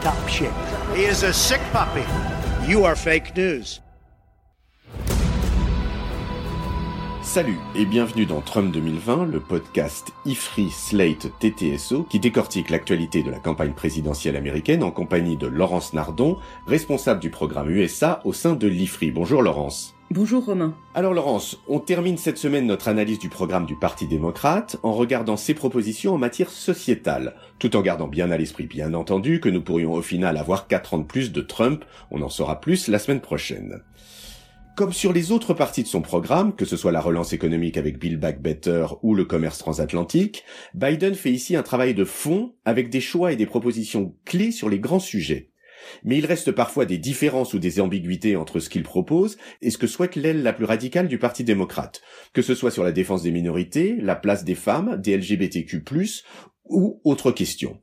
top shape. He is a sick puppy. You are fake news. Salut et bienvenue dans Trump 2020, le podcast IFRI Slate TTSO qui décortique l'actualité de la campagne présidentielle américaine en compagnie de Laurence Nardon, responsable du programme USA au sein de l'IFRI. Bonjour Laurence. Bonjour Romain. Alors Laurence, on termine cette semaine notre analyse du programme du Parti démocrate en regardant ses propositions en matière sociétale, tout en gardant bien à l'esprit bien entendu que nous pourrions au final avoir 4 ans de plus de Trump, on en saura plus la semaine prochaine. Comme sur les autres parties de son programme, que ce soit la relance économique avec Build Back Better ou le commerce transatlantique, Biden fait ici un travail de fond avec des choix et des propositions clés sur les grands sujets. Mais il reste parfois des différences ou des ambiguïtés entre ce qu'il propose et ce que souhaite l'aile la plus radicale du Parti démocrate, que ce soit sur la défense des minorités, la place des femmes, des LGBTQ+, ou autres questions.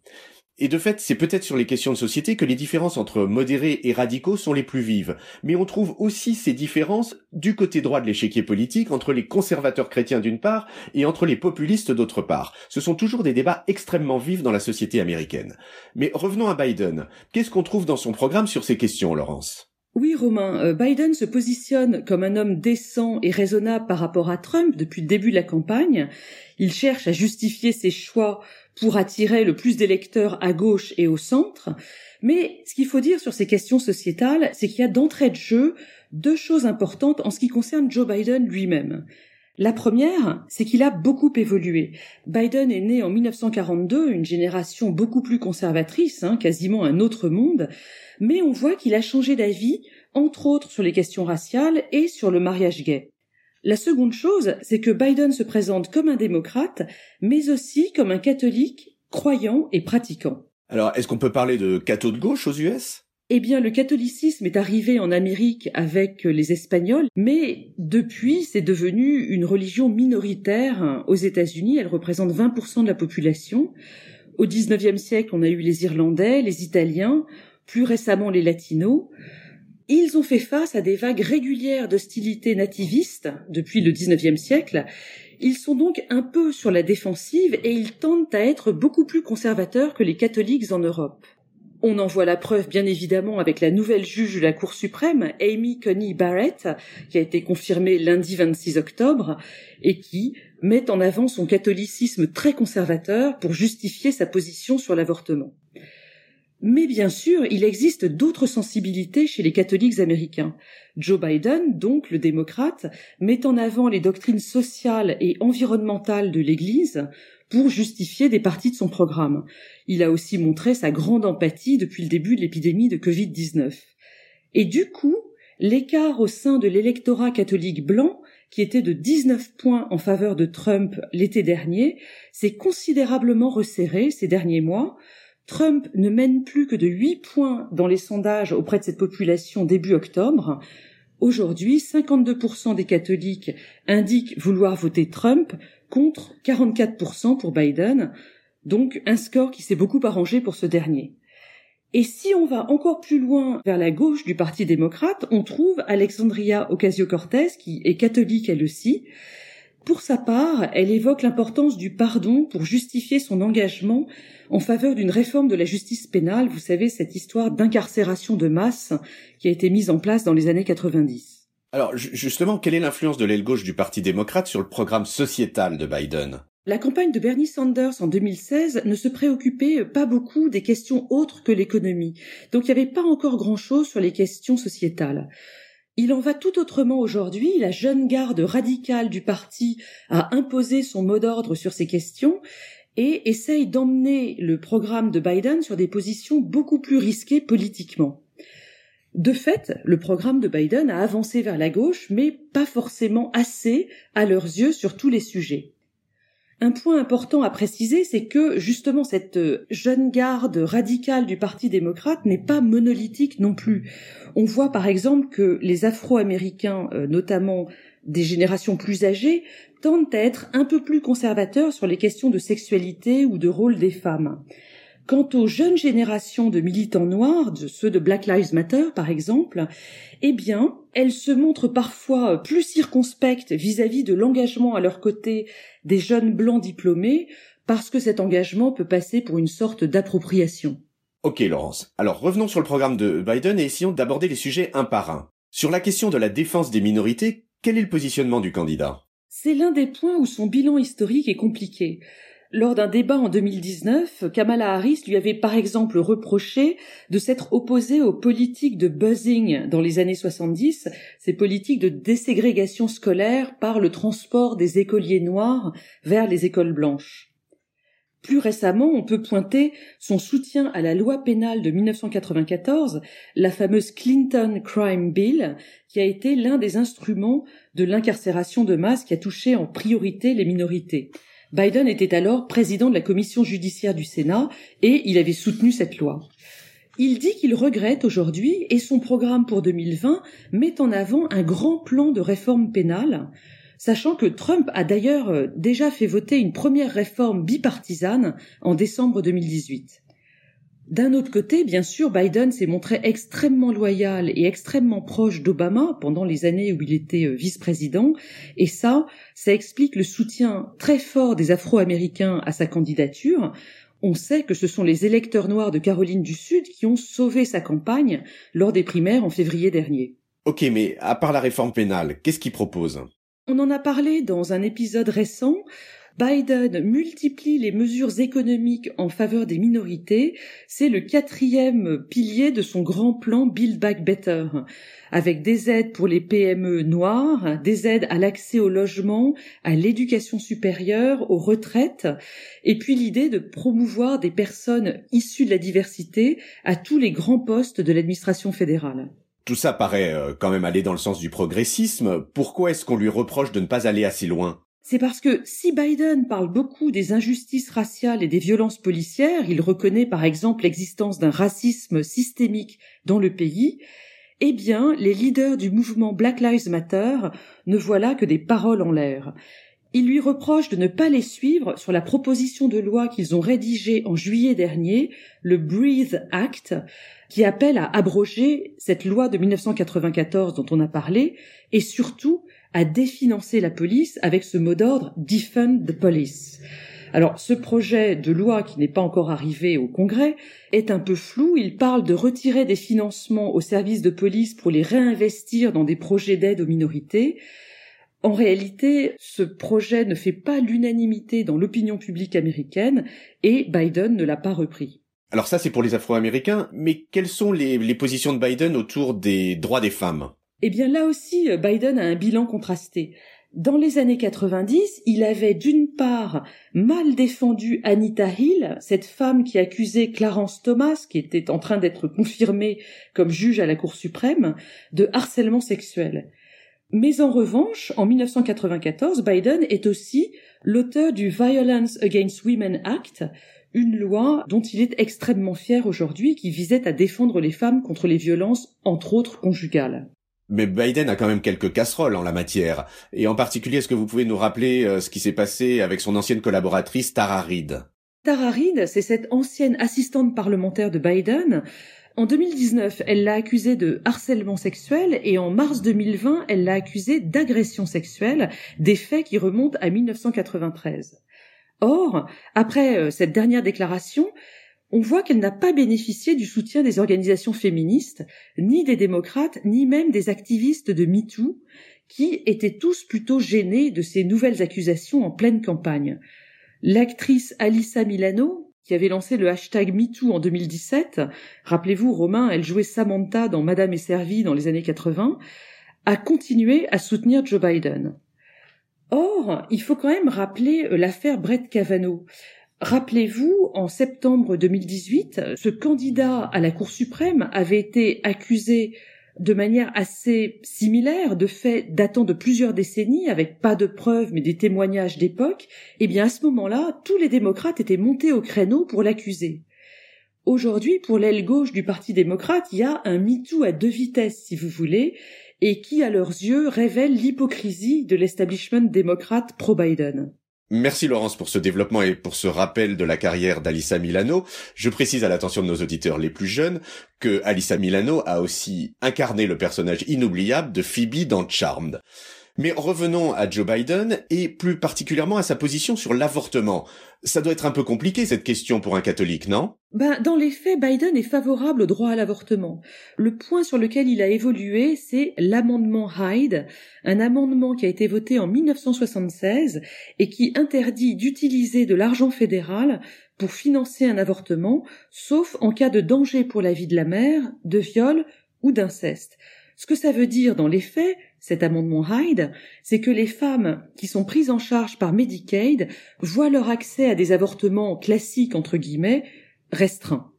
Et de fait, c'est peut-être sur les questions de société que les différences entre modérés et radicaux sont les plus vives. Mais on trouve aussi ces différences du côté droit de l'échiquier politique entre les conservateurs chrétiens d'une part et entre les populistes d'autre part. Ce sont toujours des débats extrêmement vifs dans la société américaine. Mais revenons à Biden. Qu'est-ce qu'on trouve dans son programme sur ces questions, Laurence? Oui Romain, euh, Biden se positionne comme un homme décent et raisonnable par rapport à Trump depuis le début de la campagne. Il cherche à justifier ses choix pour attirer le plus d'électeurs à gauche et au centre. Mais ce qu'il faut dire sur ces questions sociétales, c'est qu'il y a d'entrée de jeu deux choses importantes en ce qui concerne Joe Biden lui-même. La première, c'est qu'il a beaucoup évolué. Biden est né en 1942, une génération beaucoup plus conservatrice, hein, quasiment un autre monde, mais on voit qu'il a changé d'avis, entre autres sur les questions raciales et sur le mariage gay. La seconde chose, c'est que Biden se présente comme un démocrate, mais aussi comme un catholique croyant et pratiquant. Alors, est-ce qu'on peut parler de catho de gauche aux US Eh bien, le catholicisme est arrivé en Amérique avec les Espagnols, mais depuis, c'est devenu une religion minoritaire aux États-Unis. Elle représente 20% de la population. Au XIXe siècle, on a eu les Irlandais, les Italiens, plus récemment les Latinos. Ils ont fait face à des vagues régulières d'hostilité nativiste depuis le XIXe siècle. Ils sont donc un peu sur la défensive et ils tendent à être beaucoup plus conservateurs que les catholiques en Europe. On en voit la preuve bien évidemment avec la nouvelle juge de la Cour suprême, Amy Coney Barrett, qui a été confirmée lundi 26 octobre et qui met en avant son catholicisme très conservateur pour justifier sa position sur l'avortement. Mais bien sûr, il existe d'autres sensibilités chez les catholiques américains. Joe Biden, donc le démocrate, met en avant les doctrines sociales et environnementales de l'Église pour justifier des parties de son programme. Il a aussi montré sa grande empathie depuis le début de l'épidémie de Covid-19. Et du coup, l'écart au sein de l'électorat catholique blanc, qui était de 19 points en faveur de Trump l'été dernier, s'est considérablement resserré ces derniers mois, Trump ne mène plus que de 8 points dans les sondages auprès de cette population début octobre. Aujourd'hui, 52% des catholiques indiquent vouloir voter Trump contre 44% pour Biden, donc un score qui s'est beaucoup arrangé pour ce dernier. Et si on va encore plus loin vers la gauche du Parti démocrate, on trouve Alexandria Ocasio-Cortez, qui est catholique elle aussi, pour sa part, elle évoque l'importance du pardon pour justifier son engagement en faveur d'une réforme de la justice pénale, vous savez, cette histoire d'incarcération de masse qui a été mise en place dans les années 90. Alors justement, quelle est l'influence de l'aile gauche du Parti démocrate sur le programme sociétal de Biden? La campagne de Bernie Sanders en 2016 ne se préoccupait pas beaucoup des questions autres que l'économie, donc il n'y avait pas encore grand-chose sur les questions sociétales. Il en va tout autrement aujourd'hui. La jeune garde radicale du parti a imposé son mot d'ordre sur ces questions et essaye d'emmener le programme de Biden sur des positions beaucoup plus risquées politiquement. De fait, le programme de Biden a avancé vers la gauche, mais pas forcément assez à leurs yeux sur tous les sujets. Un point important à préciser, c'est que justement cette jeune garde radicale du Parti démocrate n'est pas monolithique non plus. On voit par exemple que les Afro-Américains, euh, notamment des générations plus âgées, tendent à être un peu plus conservateurs sur les questions de sexualité ou de rôle des femmes. Quant aux jeunes générations de militants noirs, de ceux de Black Lives Matter par exemple, eh bien, elles se montrent parfois plus circonspectes vis-à-vis de l'engagement à leur côté des jeunes blancs diplômés, parce que cet engagement peut passer pour une sorte d'appropriation. Ok Laurence, alors revenons sur le programme de Biden et essayons d'aborder les sujets un par un. Sur la question de la défense des minorités, quel est le positionnement du candidat? C'est l'un des points où son bilan historique est compliqué. Lors d'un débat en 2019, Kamala Harris lui avait par exemple reproché de s'être opposée aux politiques de buzzing dans les années 70, ces politiques de déségrégation scolaire par le transport des écoliers noirs vers les écoles blanches. Plus récemment, on peut pointer son soutien à la loi pénale de 1994, la fameuse Clinton Crime Bill, qui a été l'un des instruments de l'incarcération de masse qui a touché en priorité les minorités. Biden était alors président de la commission judiciaire du Sénat et il avait soutenu cette loi. Il dit qu'il regrette aujourd'hui et son programme pour 2020 met en avant un grand plan de réforme pénale, sachant que Trump a d'ailleurs euh, déjà fait voter une première réforme bipartisane en décembre 2018. D'un autre côté, bien sûr, Biden s'est montré extrêmement loyal et extrêmement proche d'Obama pendant les années où il était euh, vice-président, et ça, ça explique le soutien très fort des Afro-Américains à sa candidature. On sait que ce sont les électeurs noirs de Caroline du Sud qui ont sauvé sa campagne lors des primaires en février dernier. Ok, mais à part la réforme pénale, qu'est-ce qu'il propose On en a parlé dans un épisode récent. Biden multiplie les mesures économiques en faveur des minorités, c'est le quatrième pilier de son grand plan Build Back Better, avec des aides pour les PME noires, des aides à l'accès au logement, à l'éducation supérieure, aux retraites, et puis l'idée de promouvoir des personnes issues de la diversité à tous les grands postes de l'administration fédérale. Tout ça paraît euh, quand même aller dans le sens du progressisme. Pourquoi est-ce qu'on lui reproche de ne pas aller assez loin? C'est parce que si Biden parle beaucoup des injustices raciales et des violences policières, il reconnaît par exemple l'existence d'un racisme systémique dans le pays, eh bien, les leaders du mouvement Black Lives Matter ne voient là que des paroles en l'air. Ils lui reprochent de ne pas les suivre sur la proposition de loi qu'ils ont rédigée en juillet dernier, le Breathe Act, qui appelle à abroger cette loi de 1994 dont on a parlé, et surtout à définancer la police avec ce mot d'ordre Defund the Police. Alors, ce projet de loi qui n'est pas encore arrivé au Congrès est un peu flou. Il parle de retirer des financements aux services de police pour les réinvestir dans des projets d'aide aux minorités. En réalité, ce projet ne fait pas l'unanimité dans l'opinion publique américaine et Biden ne l'a pas repris. Alors ça, c'est pour les Afro-Américains, mais quelles sont les, les positions de Biden autour des droits des femmes? Eh bien là aussi, euh, Biden a un bilan contrasté. Dans les années 90, il avait d'une part mal défendu Anita Hill, cette femme qui accusait Clarence Thomas, qui était en train d'être confirmée comme juge à la Cour suprême, de harcèlement sexuel. Mais en revanche, en 1994, Biden est aussi l'auteur du Violence Against Women Act, une loi dont il est extrêmement fier aujourd'hui qui visait à défendre les femmes contre les violences, entre autres conjugales. Mais Biden a quand même quelques casseroles en la matière. Et en particulier, est-ce que vous pouvez nous rappeler euh, ce qui s'est passé avec son ancienne collaboratrice Tara Reid? Tara Reid, c'est cette ancienne assistante parlementaire de Biden. En 2019, elle l'a accusée de harcèlement sexuel et en mars 2020, elle l'a accusée d'agression sexuelle, des faits qui remontent à 1993. Or, après euh, cette dernière déclaration, on voit qu'elle n'a pas bénéficié du soutien des organisations féministes, ni des démocrates, ni même des activistes de MeToo, qui étaient tous plutôt gênés de ces nouvelles accusations en pleine campagne. L'actrice Alissa Milano, qui avait lancé le hashtag MeToo en 2017, rappelez-vous, Romain, elle jouait Samantha dans Madame est servie dans les années 80, a continué à soutenir Joe Biden. Or, il faut quand même rappeler euh, l'affaire Brett Kavanaugh. Rappelez-vous, en septembre 2018, ce candidat à la Cour suprême avait été accusé de manière assez similaire, de fait datant de plusieurs décennies, avec pas de preuves mais des témoignages d'époque, eh bien à ce moment-là, tous les démocrates étaient montés au créneau pour l'accuser. Aujourd'hui, pour l'aile gauche du Parti démocrate, il y a un MeToo à deux vitesses, si vous voulez, et qui, à leurs yeux, révèle l'hypocrisie de l'establishment démocrate pro-Biden. Merci Laurence pour ce développement et pour ce rappel de la carrière d'Alissa Milano. Je précise à l'attention de nos auditeurs les plus jeunes que Alissa Milano a aussi incarné le personnage inoubliable de Phoebe dans Charmed. Mais revenons à Joe Biden et plus particulièrement à sa position sur l'avortement. Ça doit être un peu compliqué cette question pour un catholique, non? Ben, Dans les faits, Biden est favorable au droit à l'avortement. Le point sur lequel il a évolué, c'est l'amendement Hyde, un amendement qui a été voté en 1976 et qui interdit d'utiliser de l'argent fédéral pour financer un avortement, sauf en cas de danger pour la vie de la mère, de viol ou d'inceste. Ce que ça veut dire dans les faits, cet amendement Hyde, c'est que les femmes qui sont prises en charge par Medicaid voient leur accès à des avortements classiques, entre guillemets, restreints.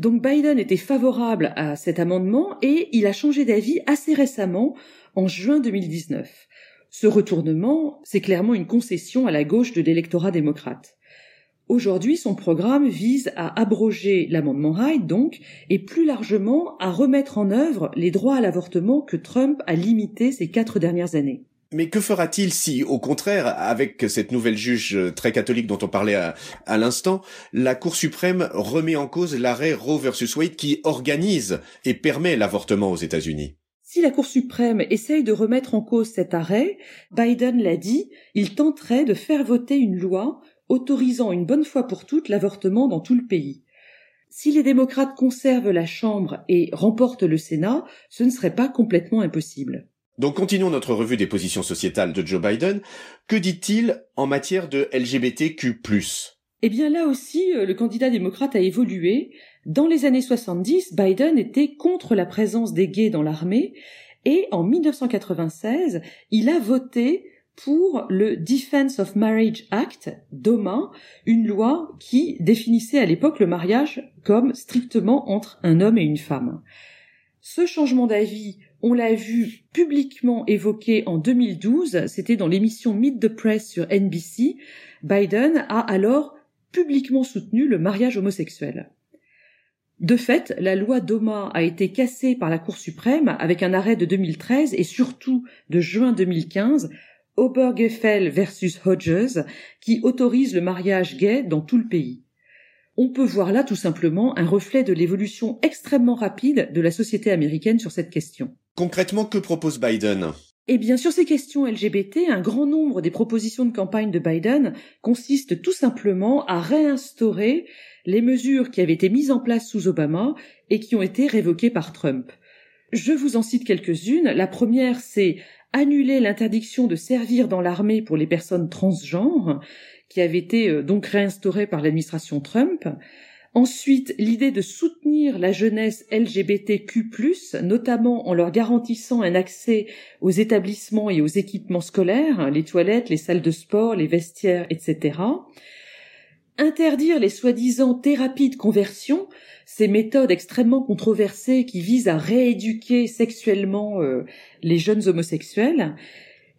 Donc Biden était favorable à cet amendement et il a changé d'avis assez récemment, en juin 2019. Ce retournement, c'est clairement une concession à la gauche de l'électorat démocrate. Aujourd'hui, son programme vise à abroger l'amendement Hyde, donc, et plus largement à remettre en œuvre les droits à l'avortement que Trump a limités ces quatre dernières années. Mais que fera-t-il si, au contraire, avec cette nouvelle juge très catholique dont on parlait à, à l'instant, la Cour suprême remet en cause l'arrêt Roe versus Wade qui organise et permet l'avortement aux États-Unis? Si la Cour suprême essaye de remettre en cause cet arrêt, Biden l'a dit, il tenterait de faire voter une loi autorisant une bonne fois pour toutes l'avortement dans tout le pays. Si les démocrates conservent la Chambre et remportent le Sénat, ce ne serait pas complètement impossible. Donc continuons notre revue des positions sociétales de Joe Biden. Que dit-il en matière de LGBTQ ⁇ Eh bien là aussi, euh, le candidat démocrate a évolué. Dans les années 70, Biden était contre la présence des gays dans l'armée et en 1996, il a voté pour le Defense of Marriage Act, DOMA, une loi qui définissait à l'époque le mariage comme strictement entre un homme et une femme. Ce changement d'avis, on l'a vu publiquement évoqué en 2012, c'était dans l'émission Meet the Press sur NBC. Biden a alors publiquement soutenu le mariage homosexuel. De fait, la loi DOMA a été cassée par la Cour suprême avec un arrêt de 2013 et surtout de juin 2015 Obergefell versus Hodges, qui autorise le mariage gay dans tout le pays. On peut voir là tout simplement un reflet de l'évolution extrêmement rapide de la société américaine sur cette question. Concrètement, que propose Biden? Eh bien, sur ces questions LGBT, un grand nombre des propositions de campagne de Biden consistent tout simplement à réinstaurer les mesures qui avaient été mises en place sous Obama et qui ont été révoquées par Trump. Je vous en cite quelques-unes. La première, c'est annuler l'interdiction de servir dans l'armée pour les personnes transgenres, qui avait été euh, donc réinstaurée par l'administration Trump. Ensuite, l'idée de soutenir la jeunesse LGBTQ+, notamment en leur garantissant un accès aux établissements et aux équipements scolaires, les toilettes, les salles de sport, les vestiaires, etc. Interdire les soi-disant thérapies de conversion, ces méthodes extrêmement controversées qui visent à rééduquer sexuellement euh, les jeunes homosexuels.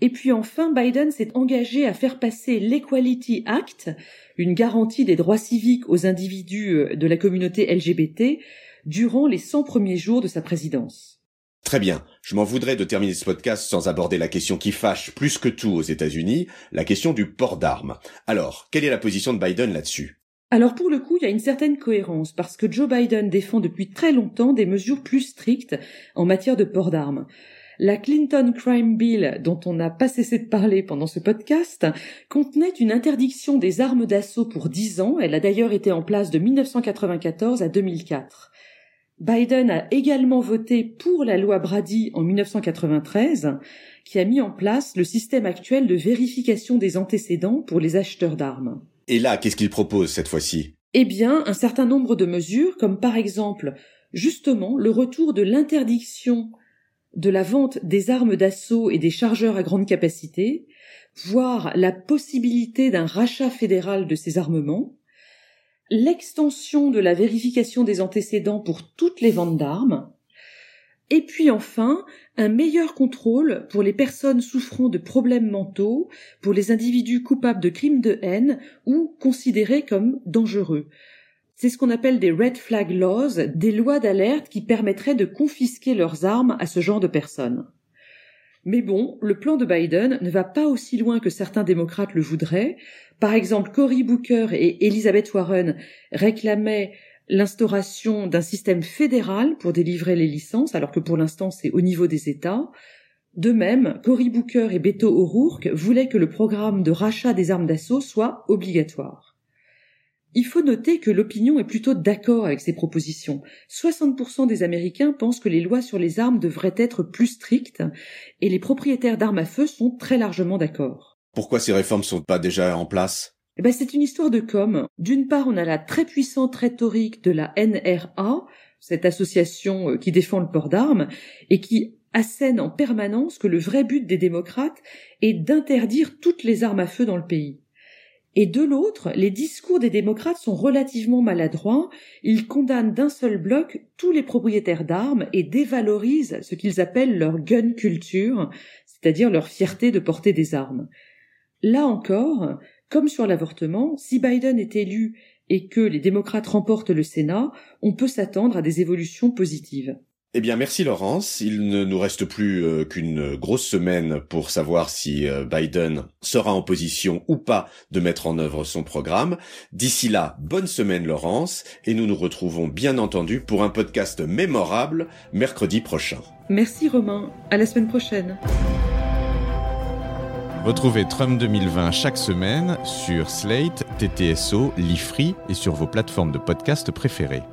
Et puis enfin, Biden s'est engagé à faire passer l'Equality Act, une garantie des droits civiques aux individus euh, de la communauté LGBT, durant les 100 premiers jours de sa présidence. Très bien. Je m'en voudrais de terminer ce podcast sans aborder la question qui fâche plus que tout aux États-Unis, la question du port d'armes. Alors, quelle est la position de Biden là-dessus? Alors pour le coup, il y a une certaine cohérence parce que Joe Biden défend depuis très longtemps des mesures plus strictes en matière de port d'armes. La Clinton Crime Bill, dont on n'a pas cessé de parler pendant ce podcast, contenait une interdiction des armes d'assaut pour 10 ans. Elle a d'ailleurs été en place de 1994 à 2004. Biden a également voté pour la loi Brady en 1993, qui a mis en place le système actuel de vérification des antécédents pour les acheteurs d'armes. Et là, qu'est-ce qu'il propose cette fois-ci? Eh bien, un certain nombre de mesures, comme par exemple, justement, le retour de l'interdiction de la vente des armes d'assaut et des chargeurs à grande capacité, voire la possibilité d'un rachat fédéral de ces armements, l'extension de la vérification des antécédents pour toutes les ventes d'armes, Et puis enfin, un meilleur contrôle pour les personnes souffrant de problèmes mentaux, pour les individus coupables de crimes de haine ou considérés comme dangereux. C'est ce qu'on appelle des red flag laws, des lois d'alerte qui permettraient de confisquer leurs armes à ce genre de personnes. Mais bon, le plan de Biden ne va pas aussi loin que certains démocrates le voudraient. Par exemple, Cory Booker et Elizabeth Warren réclamaient l'instauration d'un système fédéral pour délivrer les licences, alors que pour l'instant c'est au niveau des États. De même, Cory Booker et Beto O'Rourke voulaient que le programme de rachat des armes d'assaut soit obligatoire. Il faut noter que l'opinion est plutôt d'accord avec ces propositions. 60% des Américains pensent que les lois sur les armes devraient être plus strictes et les propriétaires d'armes à feu sont très largement d'accord. Pourquoi ces réformes sont pas déjà en place? Eh ben, c'est une histoire de com. D'une part, on a la très puissante rhétorique de la NRA, cette association euh, qui défend le port d'armes, et qui assène en permanence que le vrai but des démocrates est d'interdire toutes les armes à feu dans le pays. Et de l'autre, les discours des démocrates sont relativement maladroits, ils condamnent d'un seul bloc tous les propriétaires d'armes et dévalorisent ce qu'ils appellent leur gun culture, c'est-à-dire leur fierté de porter des armes. Là encore, comme sur l'avortement, si Biden est élu et que les démocrates remportent le Sénat, on peut s'attendre à des évolutions positives. Eh bien, merci Laurence. Il ne nous reste plus euh, qu'une grosse semaine pour savoir si euh, Biden sera en position ou pas de mettre en œuvre son programme. D'ici là, bonne semaine Laurence, et nous nous retrouvons bien entendu pour un podcast mémorable mercredi prochain. Merci Romain. À la semaine prochaine. Retrouvez Trump 2020 chaque semaine sur Slate, TTSO, Lifree et sur vos plateformes de podcast préférées.